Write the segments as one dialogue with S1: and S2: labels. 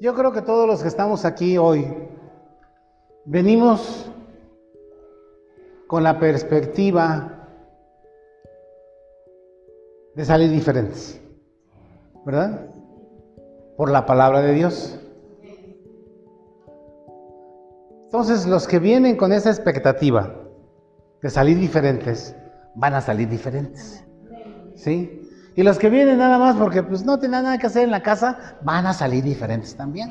S1: Yo creo que todos los que estamos aquí hoy venimos con la perspectiva de salir diferentes, ¿verdad? Por la palabra de Dios. Entonces, los que vienen con esa expectativa de salir diferentes, van a salir diferentes. ¿Sí? Y los que vienen nada más porque pues no tienen nada que hacer en la casa, van a salir diferentes también.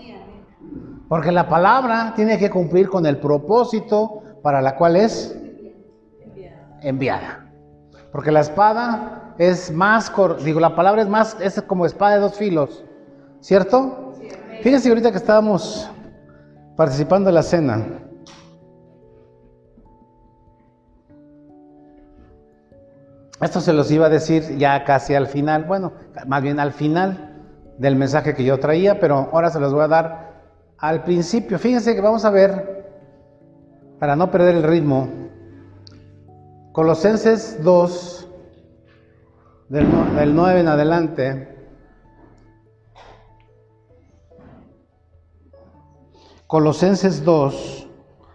S1: Porque la palabra tiene que cumplir con el propósito para la cual es enviada. Porque la espada es más, digo, la palabra es más, es como espada de dos filos, ¿cierto? Fíjense ahorita que estábamos participando en la cena. Esto se los iba a decir ya casi al final, bueno, más bien al final del mensaje que yo traía, pero ahora se los voy a dar al principio. Fíjense que vamos a ver, para no perder el ritmo, Colosenses 2, del, del 9 en adelante. Colosenses 2,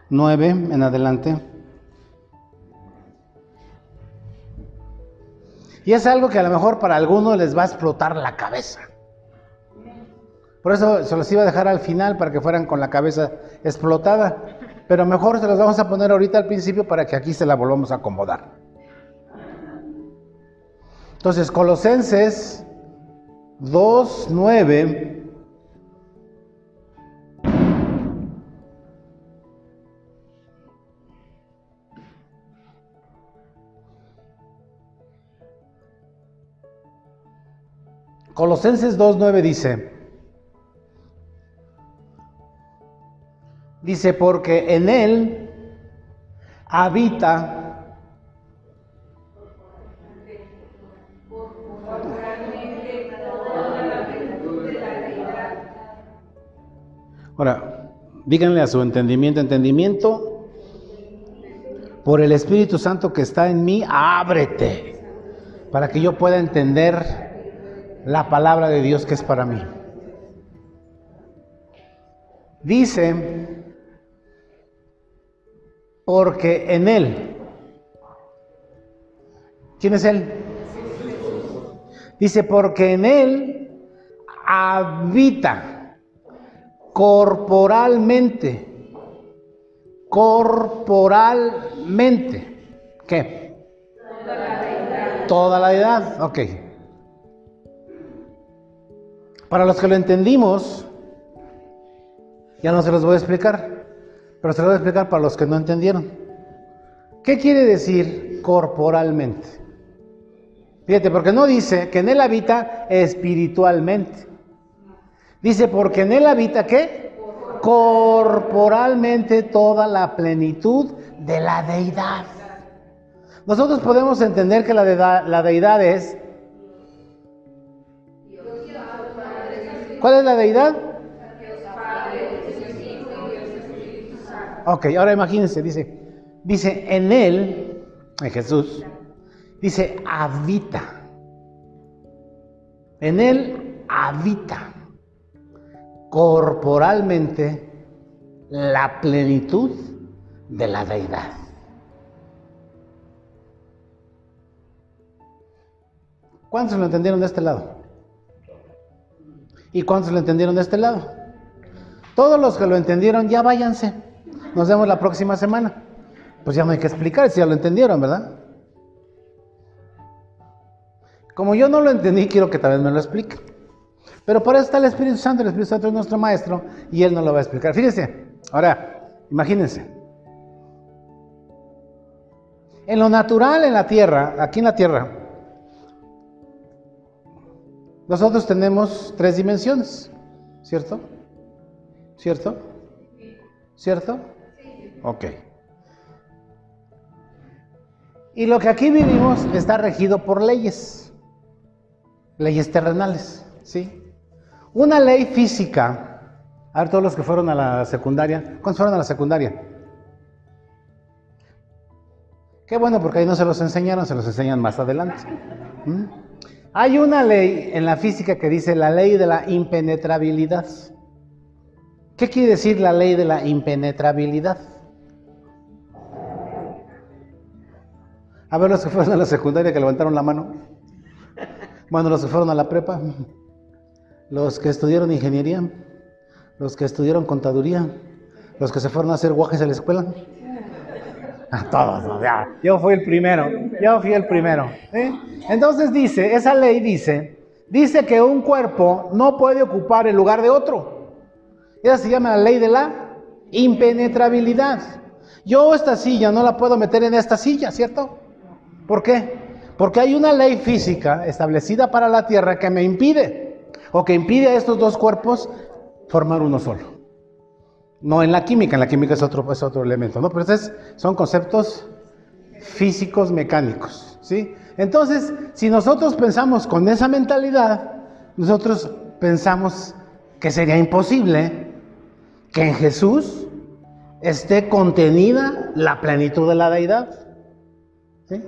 S1: 9 en adelante. Y es algo que a lo mejor para algunos les va a explotar la cabeza. Por eso se los iba a dejar al final para que fueran con la cabeza explotada. Pero mejor se los vamos a poner ahorita al principio para que aquí se la volvamos a acomodar. Entonces, Colosenses 2, Colosenses 2.9 dice, dice, porque en él habita Ahora, díganle a su entendimiento, entendimiento, por el Espíritu Santo que está en mí, ábrete, para que yo pueda entender la palabra de Dios que es para mí. Dice, porque en Él, ¿quién es Él? Dice, porque en Él habita corporalmente, corporalmente, ¿qué? Toda la edad. Ok. Para los que lo entendimos, ya no se los voy a explicar, pero se los voy a explicar para los que no entendieron. ¿Qué quiere decir corporalmente? Fíjate, porque no dice que en él habita espiritualmente. Dice, porque en él habita qué? Corporalmente toda la plenitud de la deidad. Nosotros podemos entender que la deidad, la deidad es ¿Cuál es la deidad? Ok, ahora imagínense, dice, dice, en él, en Jesús, dice, habita. En él habita corporalmente la plenitud de la deidad. ¿Cuántos lo entendieron de este lado? ¿Y cuántos lo entendieron de este lado? Todos los que lo entendieron, ya váyanse. Nos vemos la próxima semana. Pues ya no hay que explicar si ya lo entendieron, ¿verdad? Como yo no lo entendí, quiero que tal vez me lo explique. Pero por eso está el Espíritu Santo. El Espíritu Santo es nuestro maestro y Él nos lo va a explicar. Fíjense, ahora, imagínense. En lo natural, en la tierra, aquí en la tierra, nosotros tenemos tres dimensiones, ¿cierto? ¿Cierto? ¿Cierto? Ok. Y lo que aquí vivimos está regido por leyes, leyes terrenales, ¿sí? Una ley física, a ver todos los que fueron a la secundaria, ¿cuántos fueron a la secundaria? Qué bueno, porque ahí no se los enseñaron, se los enseñan más adelante. ¿Mm? Hay una ley en la física que dice la ley de la impenetrabilidad. ¿Qué quiere decir la ley de la impenetrabilidad? A ver, los que fueron a la secundaria que levantaron la mano. Bueno, los que fueron a la prepa. Los que estudiaron ingeniería. Los que estudiaron contaduría. Los que se fueron a hacer guajes a la escuela. Todos, ya. Yo fui el primero. Yo fui el primero. Entonces dice, esa ley dice, dice que un cuerpo no puede ocupar el lugar de otro. Esa se llama la ley de la impenetrabilidad. Yo esta silla no la puedo meter en esta silla, ¿cierto? ¿Por qué? Porque hay una ley física establecida para la Tierra que me impide, o que impide a estos dos cuerpos formar uno solo. No en la química, en la química es otro, es otro elemento, ¿no? Pero son conceptos físicos mecánicos, ¿sí? Entonces, si nosotros pensamos con esa mentalidad, nosotros pensamos que sería imposible que en Jesús esté contenida la plenitud de la deidad. ¿sí?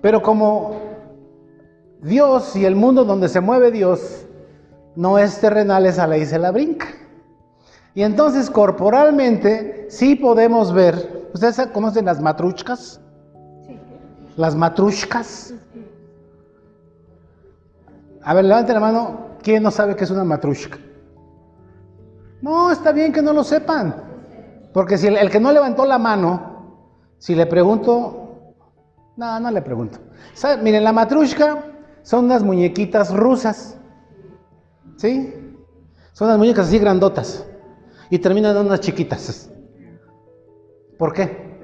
S1: Pero como Dios y el mundo donde se mueve Dios no es terrenal, esa ley se la brinca. Y entonces corporalmente sí podemos ver, ¿ustedes conocen las matruchkas? Las matrushkas. A ver, levanten la mano, ¿quién no sabe qué es una matrushka? No, está bien que no lo sepan. Porque si el, el que no levantó la mano, si le pregunto, no, no le pregunto. Miren, la matrushka son unas muñequitas rusas. ¿Sí? Son unas muñecas así grandotas. Y terminan en unas chiquitas. ¿Por qué?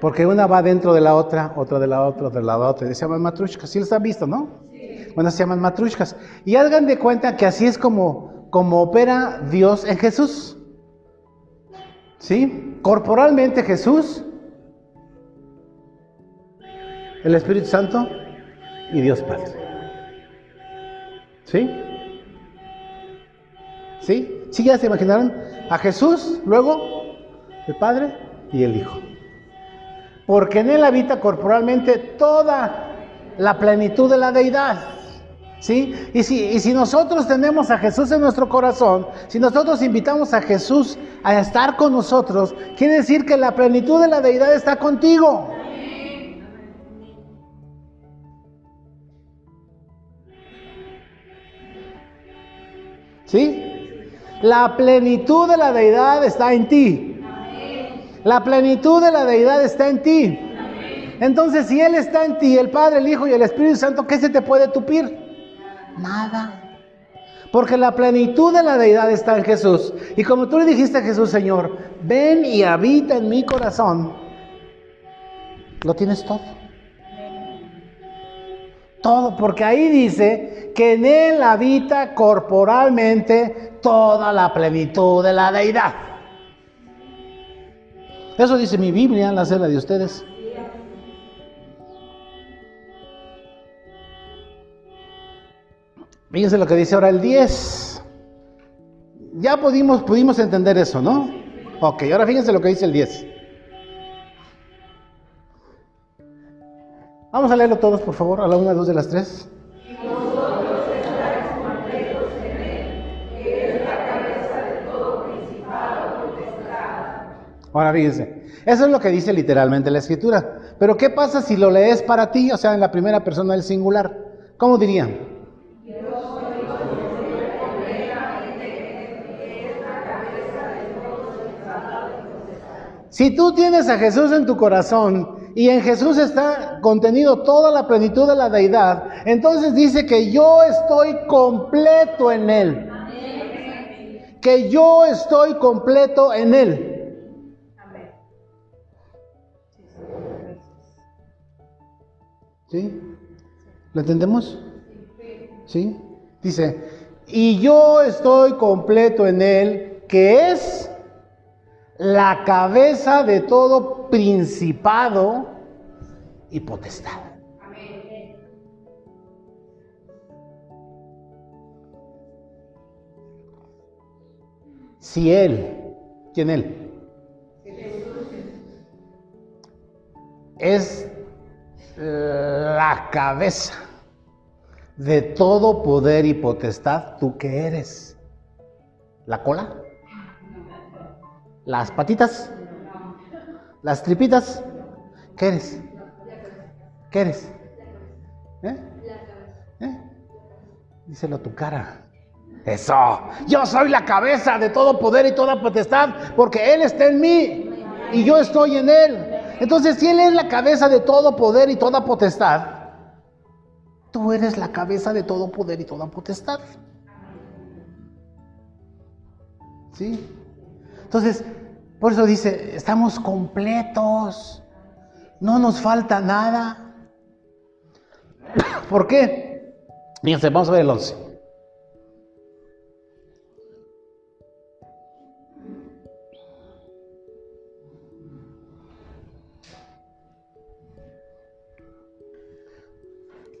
S1: Porque una va dentro de la otra, otra de la otra, de la otra. Se llaman matrushkas. ¿Sí las han visto, no? Bueno, se llaman matrushkas. Y hagan de cuenta que así es como, como opera Dios en Jesús. ¿Sí? Corporalmente Jesús, el Espíritu Santo y Dios Padre. ¿Sí? ¿Sí? ¿Sí ya se imaginaron? A Jesús, luego el Padre y el Hijo. Porque en Él habita corporalmente toda la plenitud de la deidad. ¿Sí? Y si, y si nosotros tenemos a Jesús en nuestro corazón, si nosotros invitamos a Jesús a estar con nosotros, quiere decir que la plenitud de la deidad está contigo. ¿Sí? La plenitud de la deidad está en ti. La plenitud de la deidad está en ti. Entonces, si Él está en ti, el Padre, el Hijo y el Espíritu Santo, ¿qué se te puede tupir? Nada. Porque la plenitud de la deidad está en Jesús. Y como tú le dijiste a Jesús, Señor, ven y habita en mi corazón, lo tienes todo. Todo, porque ahí dice que en Él habita corporalmente toda la plenitud de la deidad. Eso dice mi Biblia, la cena de ustedes. Fíjense lo que dice ahora el 10. Ya pudimos, pudimos entender eso, ¿no? Ok, ahora fíjense lo que dice el 10. Vamos a leerlo todos, por favor, a la una, dos de las tres. Ahora fíjense, eso es lo que dice literalmente la escritura. Pero ¿qué pasa si lo lees para ti, o sea, en la primera persona del singular? ¿Cómo dirían? Si tú tienes a Jesús en tu corazón y en Jesús está contenido toda la plenitud de la deidad, entonces dice que yo estoy completo en Él. Que yo estoy completo en Él. ¿Sí? ¿Lo entendemos? ¿Sí? Dice, y yo estoy completo en Él, que es la cabeza de todo principado y potestad. Si Él, ¿quién Él? Es la cabeza de todo poder y potestad, ¿tú qué eres? ¿La cola? ¿Las patitas? ¿Las tripitas? ¿Qué eres? ¿Qué eres? ¿Eh? ¿Eh? Díselo a tu cara. Eso. Yo soy la cabeza de todo poder y toda potestad porque Él está en mí y yo estoy en Él. Entonces, si Él es la cabeza de todo poder y toda potestad, tú eres la cabeza de todo poder y toda potestad. ¿Sí? Entonces, por eso dice, estamos completos, no nos falta nada. ¿Por qué? Fíjense, vamos a ver el 11.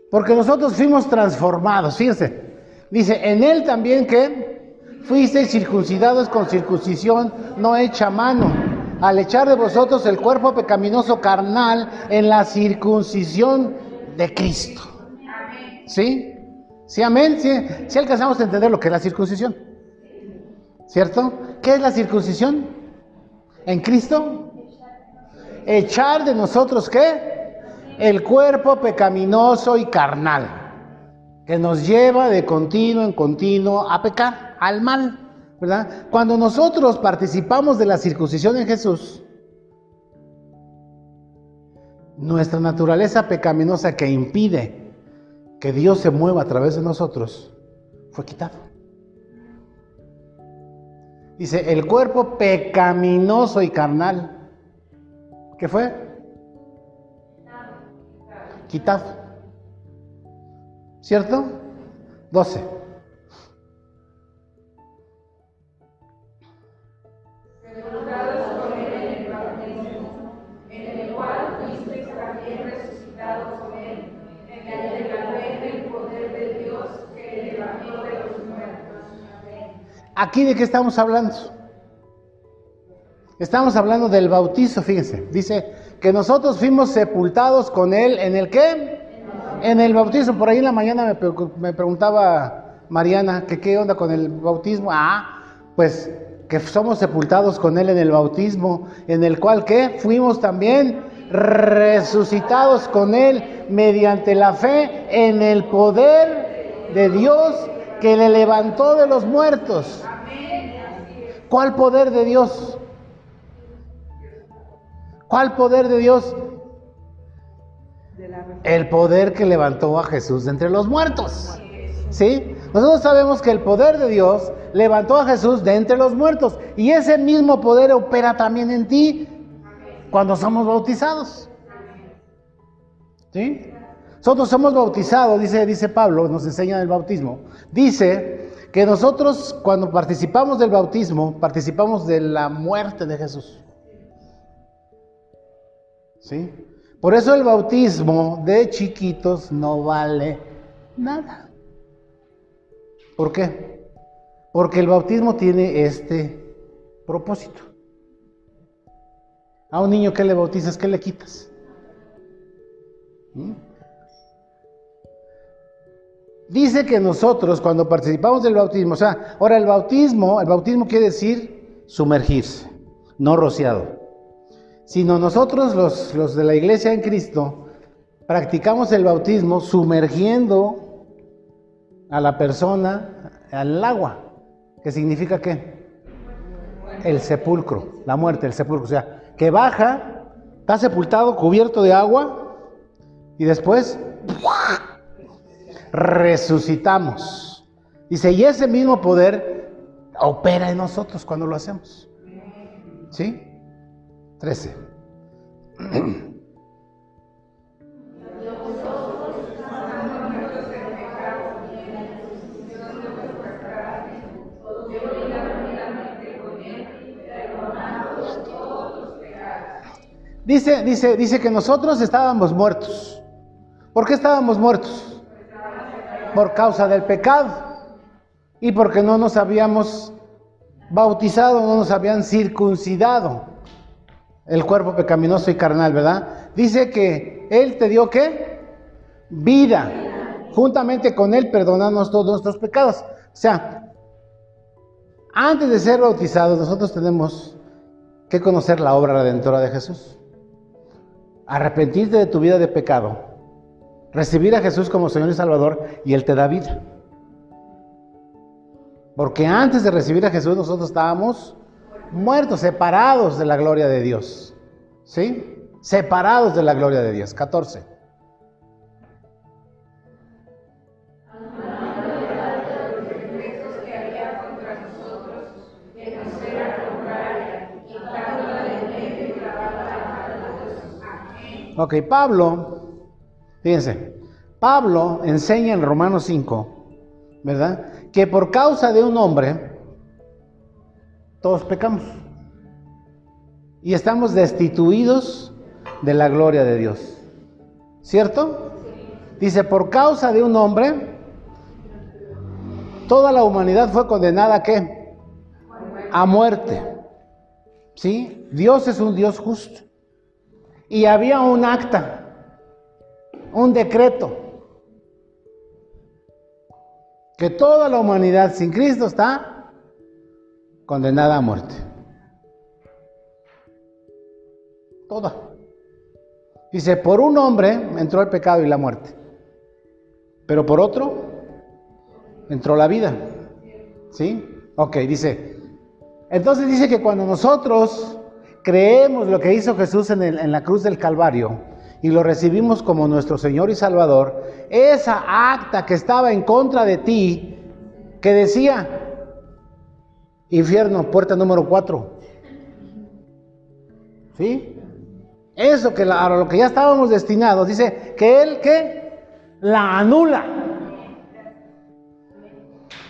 S1: Porque nosotros fuimos transformados, fíjense. Dice, en él también que fuisteis circuncidados con circuncisión no hecha mano, al echar de vosotros el cuerpo pecaminoso carnal en la circuncisión de Cristo. ¿Sí? ¿Sí, amén? ¿Sí, ¿Sí alcanzamos a entender lo que es la circuncisión? ¿Cierto? ¿Qué es la circuncisión? ¿En Cristo? Echar de nosotros qué? el cuerpo pecaminoso y carnal, que nos lleva de continuo en continuo a pecar, al mal, ¿verdad? Cuando nosotros participamos de la circuncisión en Jesús, nuestra naturaleza pecaminosa que impide que Dios se mueva a través de nosotros, fue quitado. Dice, el cuerpo pecaminoso y carnal, ¿qué fue? quitado. ¿Cierto? 12. ¿Aquí de qué estamos hablando? Estamos hablando del bautizo, fíjense. Dice, que nosotros fuimos sepultados con Él en el qué? En el bautismo. Por ahí en la mañana me, preguntaba Mariana que qué onda con el bautismo. Ah, pues que somos sepultados con Él en el bautismo, en el cual qué? Fuimos también resucitados con Él mediante la fe en el poder de Dios que le levantó de los muertos. ¿Cuál poder de Dios? ¿Cuál poder de Dios? El poder que levantó a Jesús de entre los muertos. ¿Sí? Nosotros sabemos que el poder de Dios levantó a Jesús de entre los muertos. Y ese mismo poder opera también en ti cuando somos bautizados. ¿Sí? Nosotros somos bautizados, dice, dice Pablo, nos enseña el bautismo. Dice que nosotros cuando participamos del bautismo, participamos de la muerte de Jesús. ¿Sí? Por eso el bautismo de chiquitos no vale nada. ¿Por qué? Porque el bautismo tiene este propósito. A un niño que le bautizas, ¿qué le quitas? ¿Mm? Dice que nosotros cuando participamos del bautismo, o sea, ahora el bautismo, el bautismo quiere decir sumergirse, no rociado sino nosotros los, de la iglesia en Cristo practicamos el bautismo sumergiendo a la persona al agua, que significa qué? El sepulcro, la muerte, el sepulcro, o sea, que baja, está sepultado, cubierto de agua, y después resucitamos. Dice, y ese mismo poder opera en nosotros cuando lo hacemos. ¿Sí? 13. Dice, dice, dice que nosotros estábamos muertos. ¿Por qué estábamos muertos? Por causa del pecado y porque no nos habíamos bautizado, no nos habían circuncidado el cuerpo pecaminoso y carnal, ¿verdad? Dice que Él te dio qué? Vida. juntamente con Él perdonarnos todos nuestros pecados. O sea, antes de ser bautizados, nosotros tenemos que conocer la obra redentora de Jesús. Arrepentirte de tu vida de pecado, recibir a Jesús como Señor y Salvador y Él te da vida. Porque antes de recibir a Jesús nosotros estábamos muertos, separados de la gloria de Dios. ¿Sí? Separados de la gloria de Dios. 14. Ok, Pablo, fíjense, Pablo enseña en Romanos 5, ¿verdad? Que por causa de un hombre, todos pecamos. Y estamos destituidos de la gloria de Dios. ¿Cierto? Dice, por causa de un hombre, toda la humanidad fue condenada a qué? A muerte. ¿Sí? Dios es un Dios justo. Y había un acta, un decreto, que toda la humanidad sin Cristo está condenada a muerte. Toda. Dice, por un hombre entró el pecado y la muerte, pero por otro entró la vida. ¿Sí? Ok, dice. Entonces dice que cuando nosotros creemos lo que hizo Jesús en, en, la cruz del Calvario y lo recibimos como nuestro Señor y Salvador, esa acta que estaba en contra de ti, que decía, infierno, puerta número 4. ¿Sí? Eso que a lo que ya estábamos destinados, dice que Él que la anula.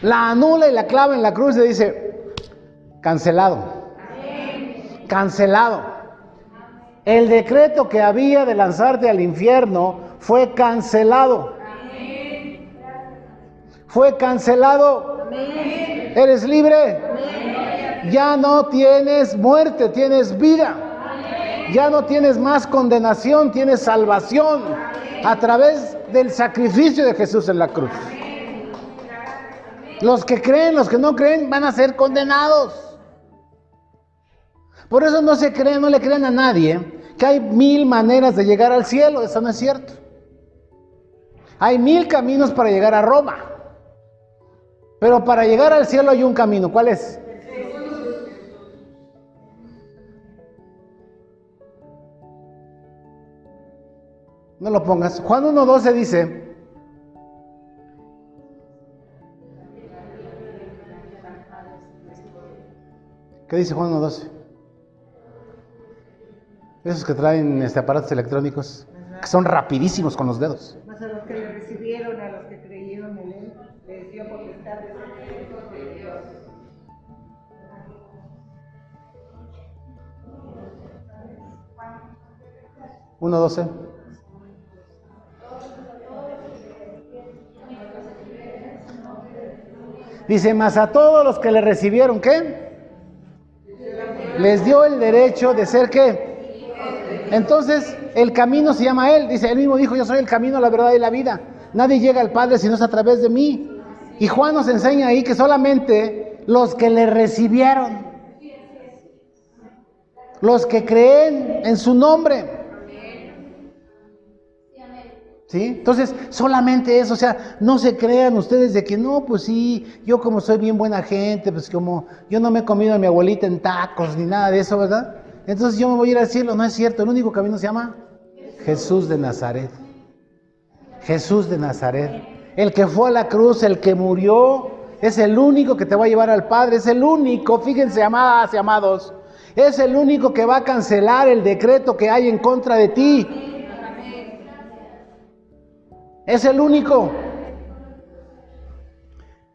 S1: La anula y la clava en la cruz y dice, cancelado cancelado. El decreto que había de lanzarte al infierno fue cancelado. Fue cancelado. Eres libre. Ya no tienes muerte, tienes vida. Ya no tienes más condenación, tienes salvación a través del sacrificio de Jesús en la cruz. Los que creen, los que no creen, van a ser condenados. Por eso no se creen, no le creen a nadie que hay mil maneras de llegar al cielo. Eso no es cierto. Hay mil caminos para llegar a Roma. Pero para llegar al cielo hay un camino. ¿Cuál es? No lo pongas. Juan 1.12 dice, ¿qué dice Juan 1.12? Esos que traen este, aparatos electrónicos, que son rapidísimos con los dedos. 1.12. Dice, mas a todos los que le recibieron, ¿qué? Les dio el derecho de ser qué. Entonces, el camino se llama Él. Dice, Él mismo dijo, yo soy el camino, la verdad y la vida. Nadie llega al Padre si no es a través de mí. Y Juan nos enseña ahí que solamente los que le recibieron, los que creen en su nombre, entonces, solamente eso, o sea, no se crean ustedes de que no, pues sí, yo como soy bien buena gente, pues como yo no me he comido a mi abuelita en tacos ni nada de eso, ¿verdad? Entonces yo me voy a ir al cielo. No es cierto, el único camino se llama Jesús de Nazaret. Jesús de Nazaret. El que fue a la cruz, el que murió, es el único que te va a llevar al Padre. Es el único, fíjense, amadas y amados. Es el único que va a cancelar el decreto que hay en contra de ti. Es el único.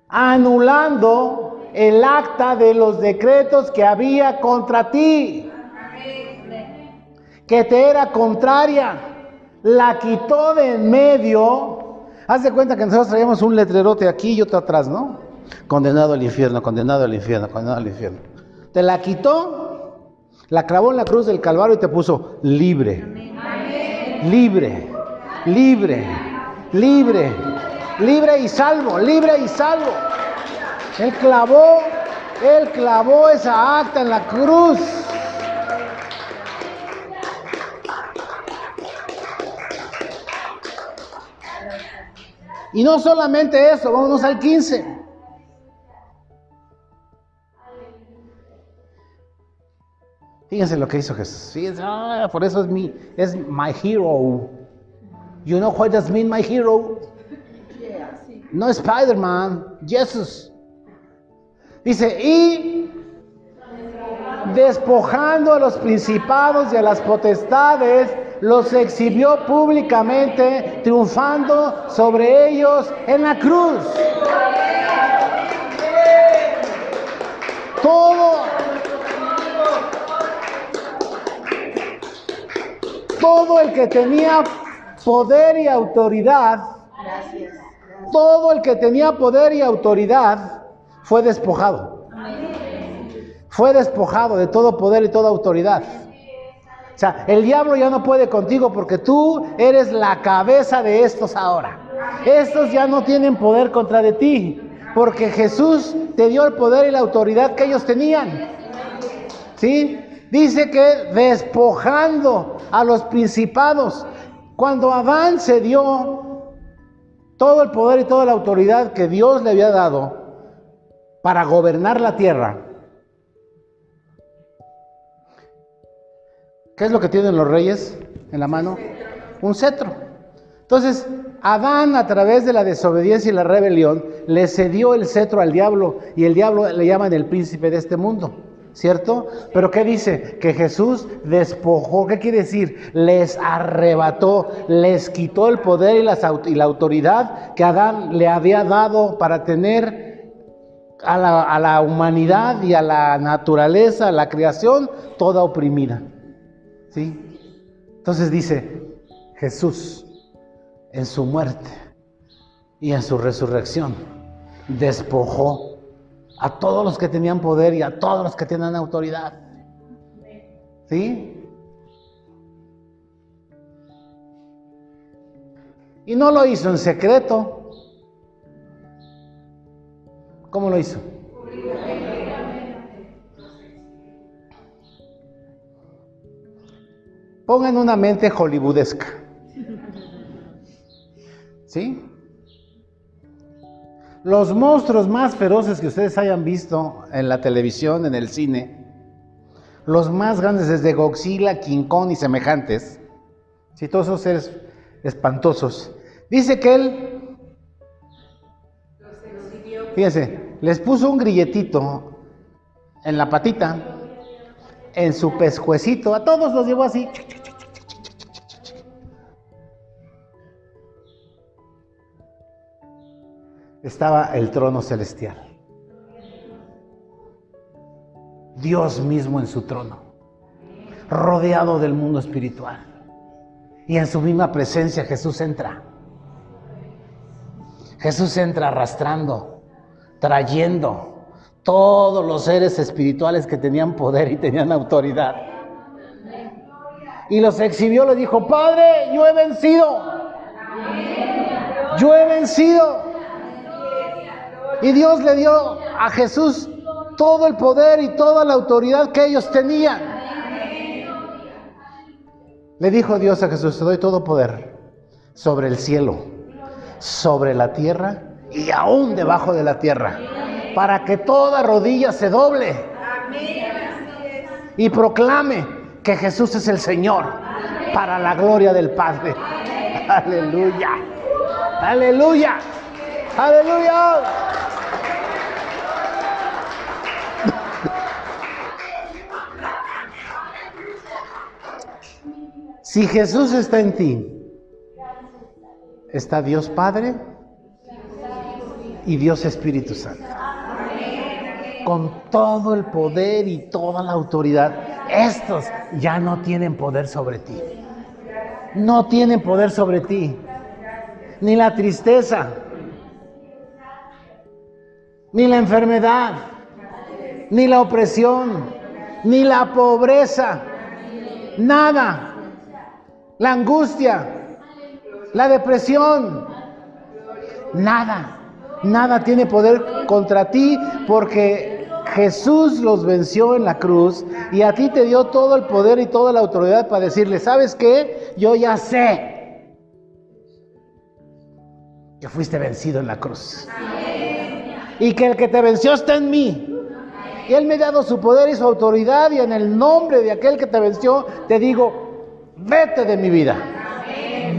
S1: Anulando el acta de los decretos que había contra ti que te era contraria, la quitó de en medio. Haz de cuenta que nosotros traíamos un letrerote aquí y otro atrás, ¿no? Condenado al infierno, condenado al infierno, condenado al infierno. Te la quitó, la clavó en la cruz del Calvario y te puso libre. Libre, libre, libre. libre y salvo, libre y salvo. Él clavó, él clavó esa acta en la cruz. Y no solamente eso, vámonos al 15. Fíjense lo que hizo Jesús. Fíjense, ah, por eso es mi, es my hero. You know what does mean my hero? No Spider-Man, Jesús. Dice, y despojando a los principados y a las potestades, los exhibió públicamente, triunfando sobre ellos en la cruz. Todo, todo el que tenía poder y autoridad, todo el que tenía poder y autoridad fue despojado. Fue despojado de todo poder y toda autoridad. O sea, el diablo ya no puede contigo porque tú eres la cabeza de estos ahora. Estos ya no tienen poder contra de ti porque Jesús te dio el poder y la autoridad que ellos tenían. ¿Sí? Dice que despojando a los principados, cuando Adán se dio todo el poder y toda la autoridad que Dios le había dado para gobernar la tierra, ¿Qué es lo que tienen los reyes en la mano? Un cetro. Entonces, Adán a través de la desobediencia y la rebelión le cedió el cetro al diablo y el diablo le llaman el príncipe de este mundo, ¿cierto? Pero ¿qué dice? Que Jesús despojó, ¿qué quiere decir? Les arrebató, les quitó el poder y la, autoridad que Adán le había dado para tener a la, a la humanidad y a la naturaleza, a la creación, toda oprimida. Entonces dice, Jesús en su muerte y en su resurrección despojó a todos los que tenían poder y a todos los que tenían autoridad. ¿Sí? Y no lo hizo en secreto. ¿Cómo lo hizo? Pongan una mente hollywoodesca. ¿Sí? Los monstruos más feroces que ustedes hayan visto en la televisión, en el cine, los más grandes desde Godzilla, King Kong y semejantes, ¿sí? todos esos seres espantosos, dice que él, fíjense, les puso un grilletito en la patita, en su pescuecito, a todos los llevó así. Estaba el trono celestial. Dios mismo en su trono, rodeado del mundo espiritual. Y en su misma presencia Jesús entra. Jesús entra arrastrando, trayendo todos los seres espirituales que tenían poder y tenían autoridad. Y los exhibió, le dijo, Padre, yo he vencido. Yo he vencido. Y Dios le dio a Jesús todo el poder y toda la autoridad que ellos tenían. Le dijo Dios a Jesús, te doy todo poder sobre el cielo, sobre la tierra y aún debajo de la tierra, para que toda rodilla se doble y proclame que Jesús es el Señor para la gloria del Padre. Aleluya, aleluya, aleluya. Si Jesús está en ti, está Dios Padre y Dios Espíritu Santo. Con todo el poder y toda la autoridad. Estos ya no tienen poder sobre ti. No tienen poder sobre ti. Ni la tristeza. Ni la enfermedad. Ni la opresión. Ni la pobreza. Nada la angustia, la depresión. Nada. Nada tiene poder contra ti porque Jesús los venció en la cruz y a ti te dio todo el poder y toda la autoridad para decirle, ¿sabes qué? Yo ya sé que fuiste vencido en la cruz. Y que el que te venció está en mí. Y Él me ha dado su poder y su autoridad y en el nombre de aquel que te venció te digo, vete de mi vida,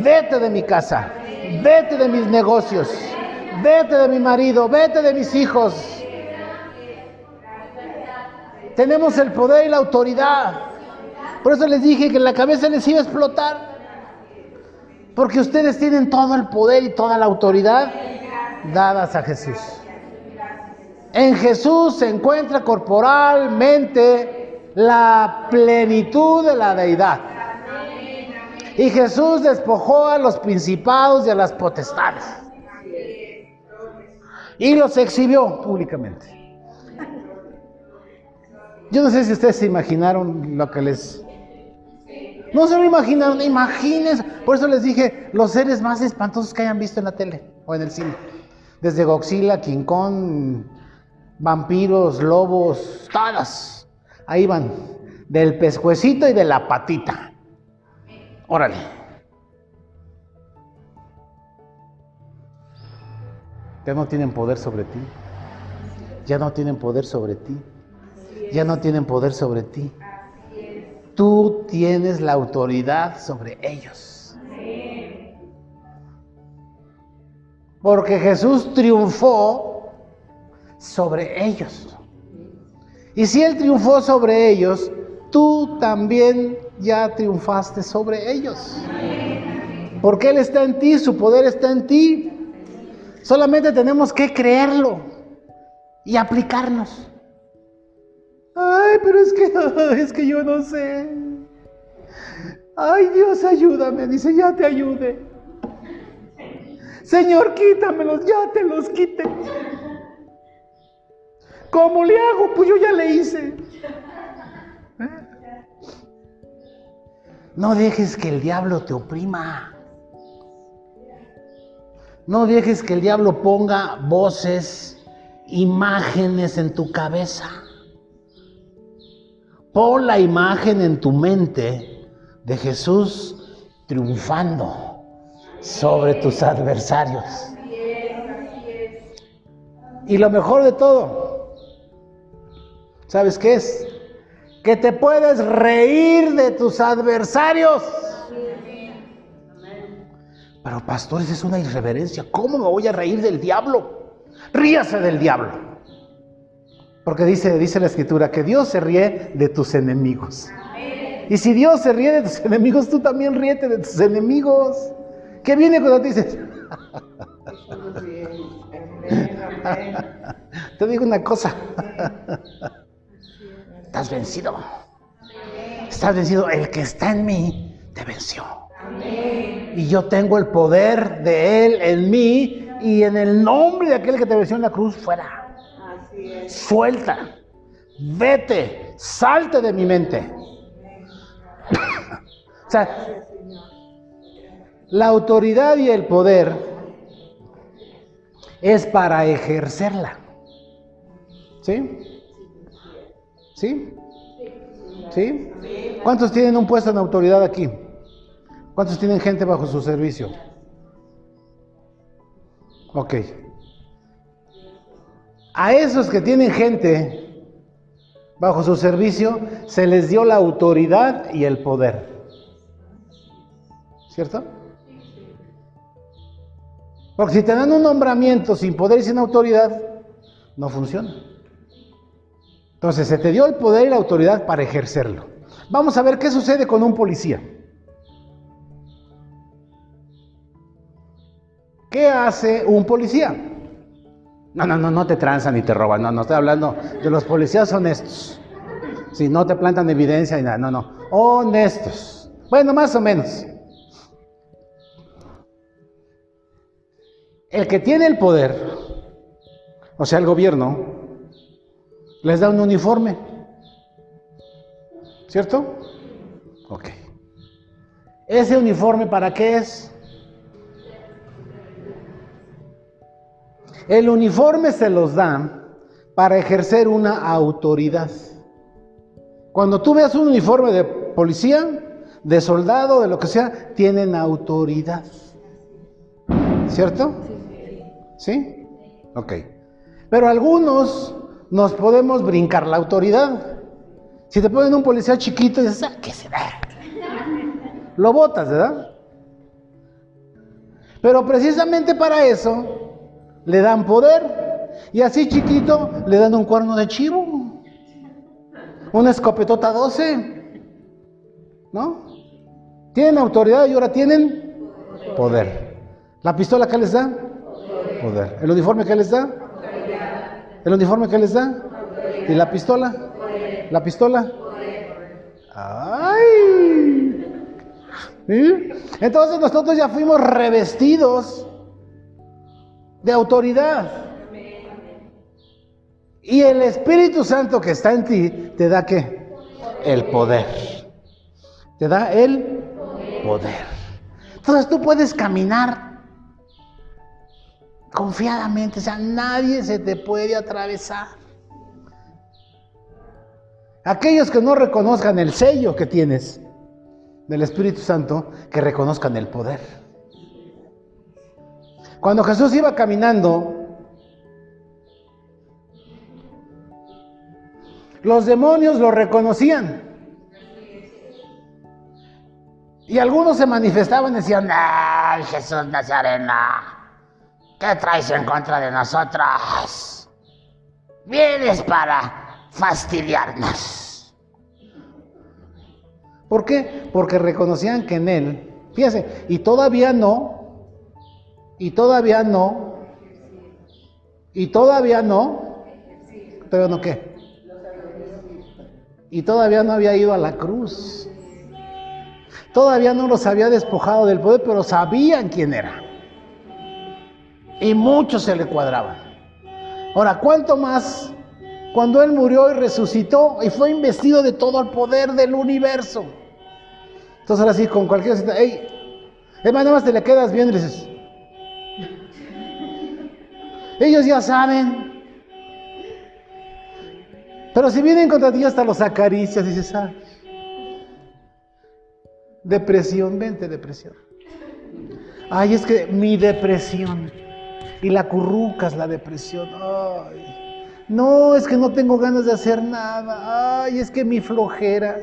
S1: vete de mi casa, vete de mis negocios, vete de mi marido, vete de mis hijos. Tenemos el poder y la autoridad. Por eso les dije que la cabeza les iba a explotar. Porque ustedes tienen todo el poder y toda la autoridad dadas a Jesús. En Jesús se encuentra corporalmente la plenitud de la deidad. Y Jesús despojó a los principados y a las potestades. Y los exhibió públicamente. Yo no sé si ustedes se imaginaron lo que les... No se lo imaginaron, imagínense. Por eso les dije, los seres más espantosos que hayan visto en la tele o en el cine. Desde Godzilla, King Kong, vampiros, lobos, todas. Ahí van, del pescuecito y de la patita. Órale. Ya no tienen poder sobre ti. Ya no tienen poder sobre ti. Ya no tienen poder sobre ti. Tú tienes la autoridad sobre ellos. Porque Jesús triunfó sobre ellos. Y si Él triunfó sobre ellos, tú también ya triunfaste sobre ellos. Porque Él está en ti, su poder está en ti. Solamente tenemos que creerlo y aplicarnos. Ay, pero es que, es que yo no sé. Ay, Dios, ayúdame. Dice, ya te ayude. Señor, quítamelos, ya te los quite. ¿Cómo le hago? Pues yo ya le hice. No dejes que el diablo te oprima. No dejes que el diablo ponga voces, imágenes en tu cabeza. Pon la imagen en tu mente de Jesús triunfando sobre tus adversarios. Y lo mejor de todo, ¿sabes qué es? Que te puedes reír de tus adversarios. Pero pastores, es una irreverencia. ¿Cómo me voy a reír del diablo? Ríase del diablo. Porque dice, dice la escritura que Dios se ríe de tus enemigos. Y si Dios se ríe de tus enemigos, tú también ríete de tus enemigos. ¿Qué viene cuando te dices? te digo una cosa. Estás vencido. Estás vencido. El que está en mí te venció. Y yo tengo el poder de Él en mí y en el nombre de aquel que te venció en la cruz, fuera. Suelta. Vete. Salte de mi mente. o sea, la autoridad y el poder es para ejercerla. ¿Sí? ¿Sí? ¿Sí? ¿Cuántos tienen un puesto en autoridad aquí? ¿Cuántos tienen gente bajo su servicio? Ok. A esos que tienen gente bajo su servicio se les dio la autoridad y el poder. ¿Cierto? Porque si te dan un nombramiento sin poder y sin autoridad, no funciona. Entonces se te dio el poder y la autoridad para ejercerlo. Vamos a ver qué sucede con un policía. ¿Qué hace un policía? No, no, no, no te transan ni te roban. No, no estoy hablando de los policías honestos. Si no te plantan evidencia y nada, no, no. Honestos. Bueno, más o menos. El que tiene el poder, o sea, el gobierno, les da un uniforme. ¿Cierto? Ok. ¿Ese uniforme para qué es? El uniforme se los da para ejercer una autoridad. Cuando tú veas un uniforme de policía, de soldado, de lo que sea, tienen autoridad. ¿Cierto? ¿Sí? Ok. Pero algunos nos podemos brincar la autoridad. Si te ponen un policía chiquito, dices, ah, ¿qué se da? Lo botas, ¿verdad? Pero precisamente para eso le dan poder. Y así chiquito le dan un cuerno de chivo. Una escopetota 12. ¿No? Tienen autoridad y ahora tienen poder. ¿La pistola qué les da? Poder. ¿El uniforme qué les da? ¿El uniforme qué les da? ¿Y la pistola? ¿La pistola? ¡Ay! Entonces nosotros ya fuimos revestidos de autoridad. Y el Espíritu Santo que está en ti te da qué? El poder. Te da el poder. Entonces tú puedes caminar confiadamente, o sea, nadie se te puede atravesar. Aquellos que no reconozcan el sello que tienes, del Espíritu Santo que reconozcan el poder. Cuando Jesús iba caminando, los demonios lo reconocían. Y algunos se manifestaban y decían, ¡ay, Jesús Nazareno! ¿Qué traes en contra de nosotros? Vienes para fastidiarnos. ¿Por qué? Porque reconocían que en Él, fíjense, y todavía no, y todavía no, y todavía no, pero no qué, y todavía no había ido a la cruz, todavía no los había despojado del poder, pero sabían quién era, y muchos se le cuadraban. Ahora, ¿cuánto más cuando Él murió y resucitó y fue investido de todo el poder del universo. Entonces ahora sí, con cualquier cita, hey, nada más te le quedas bien y dices, ellos ya saben. Pero si vienen contra ti hasta los acaricias dices, ah, depresión, vente depresión. Ay, es que mi depresión. Y la currucas la depresión. Ay. No, es que no tengo ganas de hacer nada. Ay, es que mi flojera.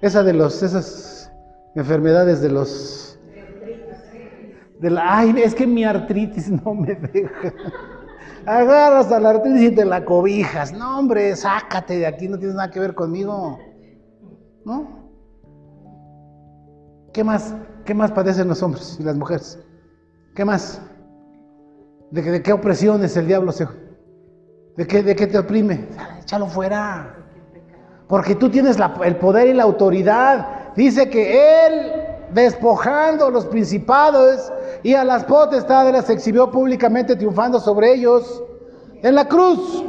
S1: Esa de los, esas enfermedades de los, de la, ay, es que mi artritis no me deja. Agarras a la artritis y te la cobijas. No, hombre, sácate de aquí, no tienes nada que ver conmigo. ¿No? ¿Qué más? ¿Qué más padecen los hombres y las mujeres? ¿Qué más? ¿De, qué opresión es el diablo? ¿De qué, ¿De qué te oprime? Échalo fuera. Porque tú tienes el poder y la autoridad. Dice que Él, despojando los principados y a las potestades, las exhibió públicamente triunfando sobre ellos en la cruz.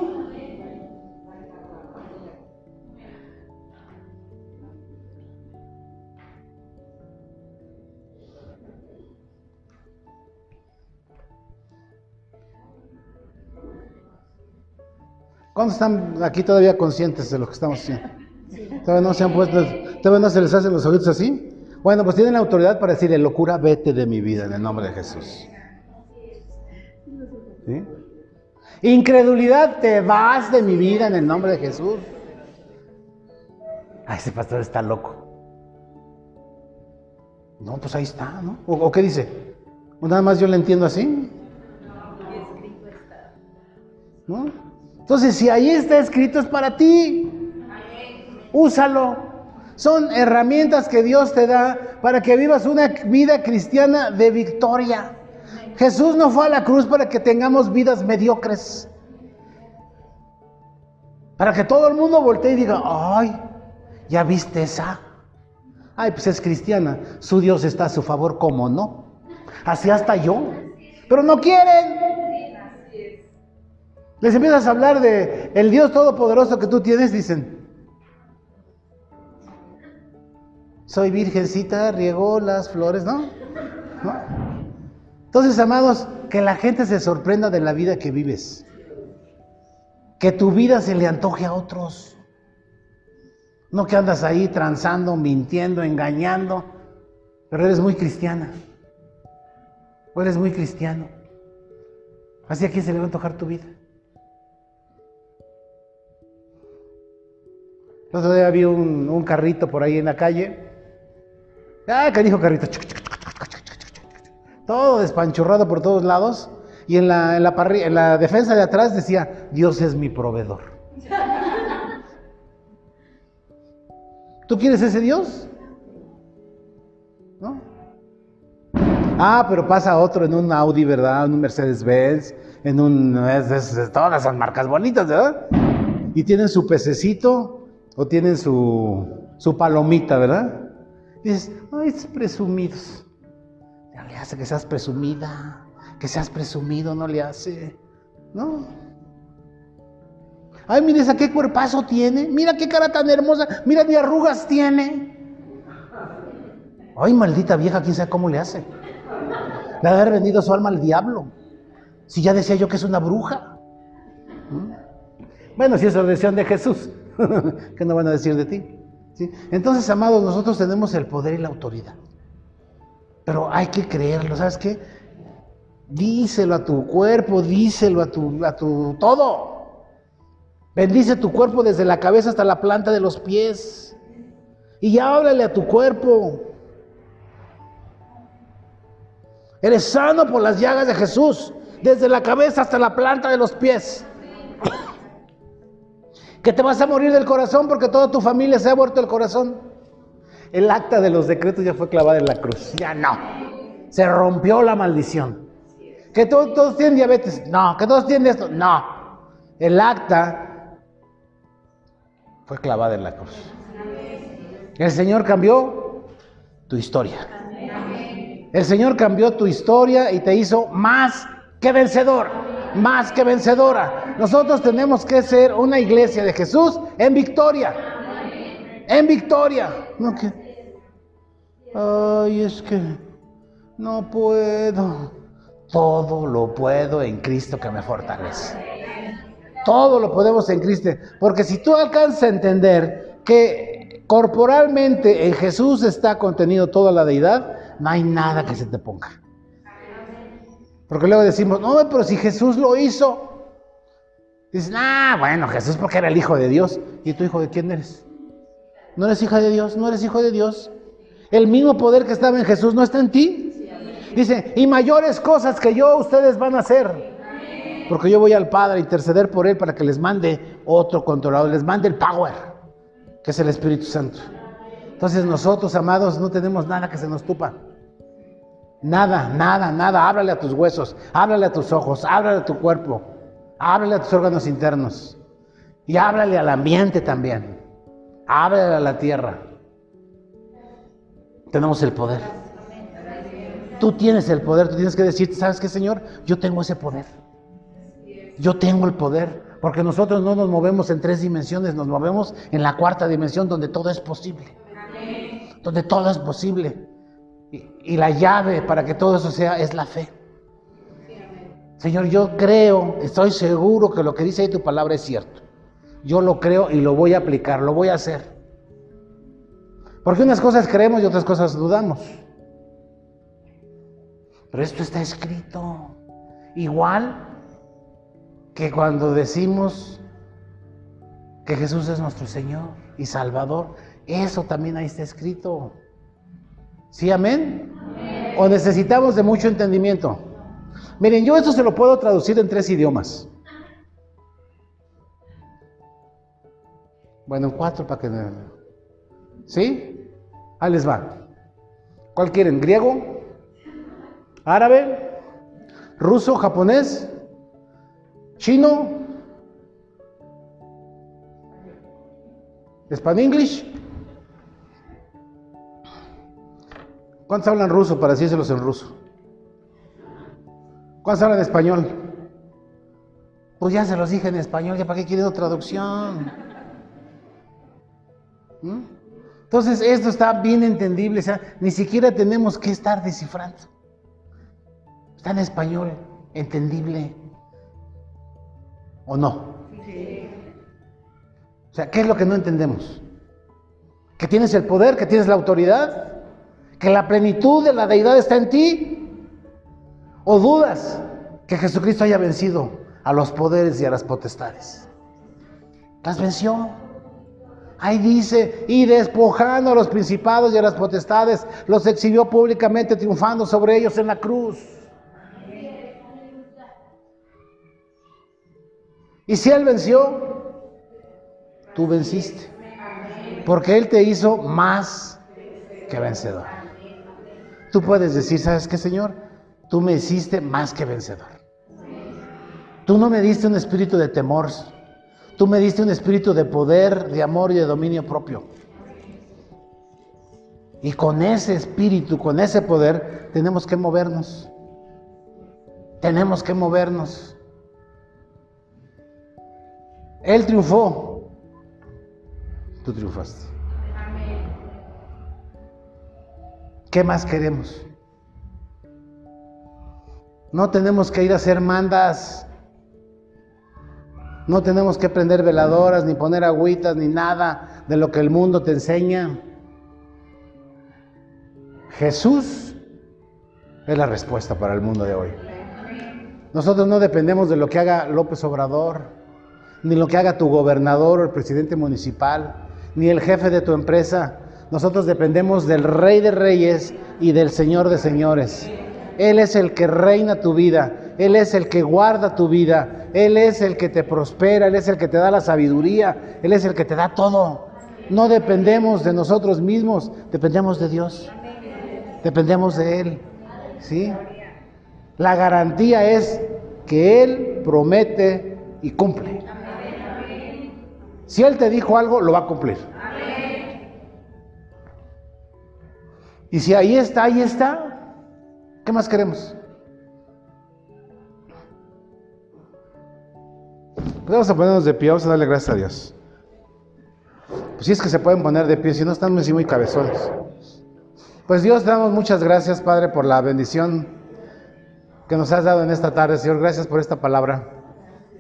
S1: ¿Cuántos están aquí todavía conscientes de lo que estamos haciendo? ¿Todavía no se han puesto, todavía no se les hacen los oídos así? Bueno, pues tienen la autoridad para decirle, locura, vete de mi vida en el nombre de Jesús. Incredulidad, te vas de mi vida en el nombre de Jesús. Ay, ese pastor está loco. No, pues ahí está, ¿no? ¿O, qué dice? ¿O nada más yo le entiendo así? ¿No? Entonces, si ahí está escrito es para ti. Úsalo. Son herramientas que Dios te da para que vivas una vida cristiana de victoria. Jesús no fue a la cruz para que tengamos vidas mediocres. Para que todo el mundo voltee y diga, ay, ¿ya viste esa? Ay, pues es cristiana. Su Dios está a su favor, ¿cómo no? Así hasta yo. Pero no quieren. Les empiezas a hablar de el Dios todopoderoso que tú tienes, dicen. Soy virgencita, riego las flores, ¿no? Entonces, amados, que la gente se sorprenda de la vida que vives. Que tu vida se le antoje a otros. No que andas ahí transando, mintiendo, engañando, pero eres muy cristiana. O eres muy cristiano. Así a quién se le va a antojar tu vida. Otro día vi un, carrito por ahí en la calle. ¡Ah, qué dijo carrito! Todo despanchurrado por todos lados. Y en la, en, la en la defensa de atrás decía, Dios es mi proveedor. ¿Tú quieres ese Dios? ¿No? Ah, pero pasa otro en un Audi, ¿verdad? En un Mercedes-Benz, en un... Todas esas marcas bonitas, ¿verdad? Y tienen su pececito o tienen su, su palomita, ¿verdad? Dices, ay, es presumidos. No le hace que seas presumida, que seas presumido, no le hace. No. Ay, mire, esa qué cuerpazo tiene. Mira qué cara tan hermosa. Mira qué arrugas tiene. Ay, maldita vieja, quién sabe cómo le hace. Le haber vendido su alma al diablo. Si ya decía yo que es una bruja. ¿Mm? Bueno, si es decisión de Jesús, ¿qué no van a decir de ti? ¿Sí? Entonces, amados, nosotros tenemos el poder y la autoridad. Pero hay que creerlo, ¿sabes qué? Díselo a tu cuerpo, díselo a tu, a tu todo. Bendice tu cuerpo desde la cabeza hasta la planta de los pies. Y háblale a tu cuerpo. Eres sano por las llagas de Jesús, desde la cabeza hasta la planta de los pies. Que te vas a morir del corazón porque toda tu familia se ha muerto del corazón. El acta de los decretos ya fue clavada en la cruz. Ya no. Se rompió la maldición. Que todos, todos tienen diabetes. No. Que todos tienen esto. No. El acta fue clavada en la cruz. El Señor cambió tu historia. El Señor cambió tu historia y te hizo más que vencedor, más que vencedora. Nosotros tenemos que ser una iglesia de Jesús en victoria. En victoria. No. Ay, es que no puedo. Todo lo puedo en Cristo que me fortalece. Todo lo podemos en Cristo. Porque si tú alcanzas a entender que corporalmente en Jesús está contenido toda la deidad, no hay nada que se te ponga. Porque luego decimos, no, pero si Jesús lo hizo. Dicen, ah, bueno, Jesús porque era el Hijo de Dios. ¿Y tú hijo de quién eres? ¿No eres hija de Dios? ¿No eres hijo de Dios? El mismo poder que estaba en Jesús no está en ti. Dice, y mayores cosas que yo ustedes van a hacer. Porque yo voy al Padre a interceder por Él para que les mande otro controlador, les mande el power, que es el Espíritu Santo. Entonces nosotros, amados, no tenemos nada que se nos tupa. Nada, nada, nada. Háblale a tus huesos, háblale a tus ojos, háblale a tu cuerpo, háblale a tus órganos internos. Y háblale al ambiente también. Háblale a la tierra. Tenemos el poder. Tú tienes el poder, tú tienes que decirte, ¿sabes qué, Señor? Yo tengo ese poder. Yo tengo el poder, porque nosotros no nos movemos en tres dimensiones, nos movemos en la cuarta dimensión donde todo es posible. Donde todo es posible. Y, la llave para que todo eso sea es la fe. Señor, yo creo, estoy seguro que lo que dice ahí tu palabra es cierto. Yo lo creo y lo voy a aplicar, lo voy a hacer. Porque unas cosas creemos y otras cosas dudamos. Pero esto está escrito. Igual que cuando decimos que Jesús es nuestro Señor y Salvador, eso también ahí está escrito. ¿Sí, amén? ¿O necesitamos de mucho entendimiento? Miren, yo esto se lo puedo traducir en tres idiomas. Bueno, en cuatro para que... ¿Sí? Ahí les va. ¿Cuál quieren? ¿Griego? ¿Árabe? ¿Ruso? ¿Japonés? chino, ¿Span English. ¿Cuántos hablan ruso para decírselos en ruso? ¿Cuántos hablan español? Pues ya se los dije en español, ¿ya para qué quieren traducción? ¿Mm? Entonces, esto está bien entendible, o sea, ni siquiera tenemos que estar descifrando. Está en español, entendible. ¿O no? O sea, ¿qué es lo que no entendemos? Que tienes el poder, que tienes la autoridad, que la plenitud de la deidad está en ti. ¿O dudas que Jesucristo haya vencido a los poderes y a las potestades? Las venció. Ahí dice, y despojando a los principados y a las potestades, los exhibió públicamente, triunfando sobre ellos en la cruz. Y si Él venció, tú venciste. Porque Él te hizo más que vencedor. Tú puedes decir, ¿sabes qué, Señor? Tú me hiciste más que vencedor. Tú no me diste un espíritu de temor. Tú me diste un espíritu de poder, de amor y de dominio propio. Y con ese espíritu, con ese poder, tenemos que movernos. Tenemos que movernos. Él triunfó. Tú triunfaste. ¿Qué más queremos? No tenemos que ir a hacer mandas. No tenemos que prender veladoras, ni poner agüitas, ni nada de lo que el mundo te enseña. Jesús es la respuesta para el mundo de hoy. Nosotros no dependemos de lo que haga López Obrador, ni lo que haga tu gobernador o el presidente municipal, ni el jefe de tu empresa. Nosotros dependemos del Rey de Reyes y del Señor de Señores. Él es el que reina tu vida, Él es el que guarda tu vida, Él es el que te prospera, Él es el que te da la sabiduría, Él es el que te da todo. No dependemos de nosotros mismos, dependemos de Dios, dependemos de Él. ¿sí? La garantía es que Él promete y cumple. Si Él te dijo algo, lo va a cumplir. Y si ahí está, ahí está, ¿qué más queremos? Pues vamos a ponernos de pie, vamos a darle gracias a Dios. Pues si es que se pueden poner de pie, si no están muy cabezones. Pues Dios, damos muchas gracias, Padre, por la bendición que nos has dado en esta tarde, Señor. Gracias por esta palabra.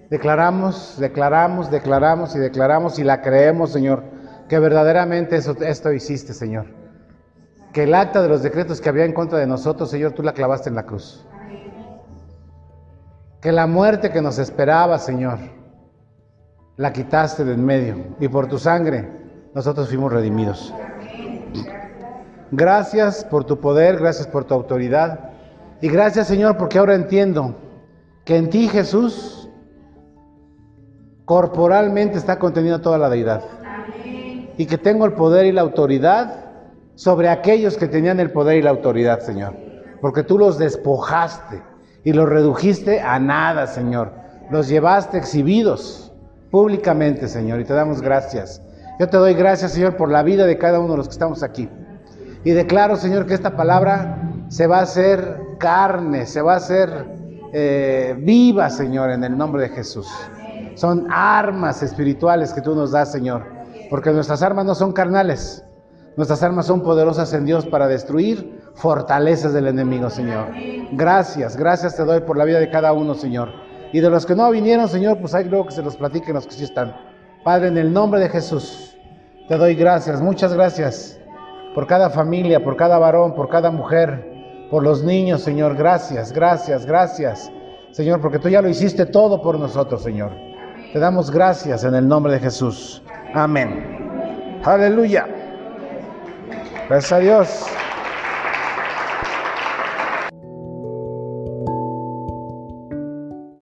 S1: Declaramos, declaramos, declaramos y declaramos y la creemos, Señor, que verdaderamente esto hiciste, Señor que el acta de los decretos que había en contra de nosotros, Señor, tú la clavaste en la cruz. Que la muerte que nos esperaba, Señor, la quitaste de en medio y por tu sangre nosotros fuimos redimidos. Gracias por tu poder, gracias por tu autoridad y gracias, Señor, porque ahora entiendo que en ti, Jesús, corporalmente está contenida toda la deidad. Y que tengo el poder y la autoridad sobre aquellos que tenían el poder y la autoridad, Señor. Porque tú los despojaste y los redujiste a nada, Señor. Los llevaste exhibidos públicamente, Señor, y te damos gracias. Yo te doy gracias, Señor, por la vida de cada uno de los que estamos aquí. Y declaro, Señor, que esta palabra se va a hacer carne, se va a hacer eh, viva, Señor, en el nombre de Jesús. Son armas espirituales que tú nos das, Señor, porque nuestras armas no son carnales, Nuestras armas son poderosas en Dios para destruir fortalezas del enemigo, Señor. Gracias, gracias te doy por la vida de cada uno, Señor. Y de los que no vinieron, Señor, pues hay luego que se los platiquen los que sí están. Padre, en el nombre de Jesús, te doy gracias, muchas gracias por cada familia, por cada varón, por cada mujer, por los niños, Señor. Gracias, gracias, gracias, Señor, porque tú ya lo hiciste todo por nosotros, Señor. Te damos gracias en el nombre de Jesús. Amén. Aleluya. Gracias a Dios.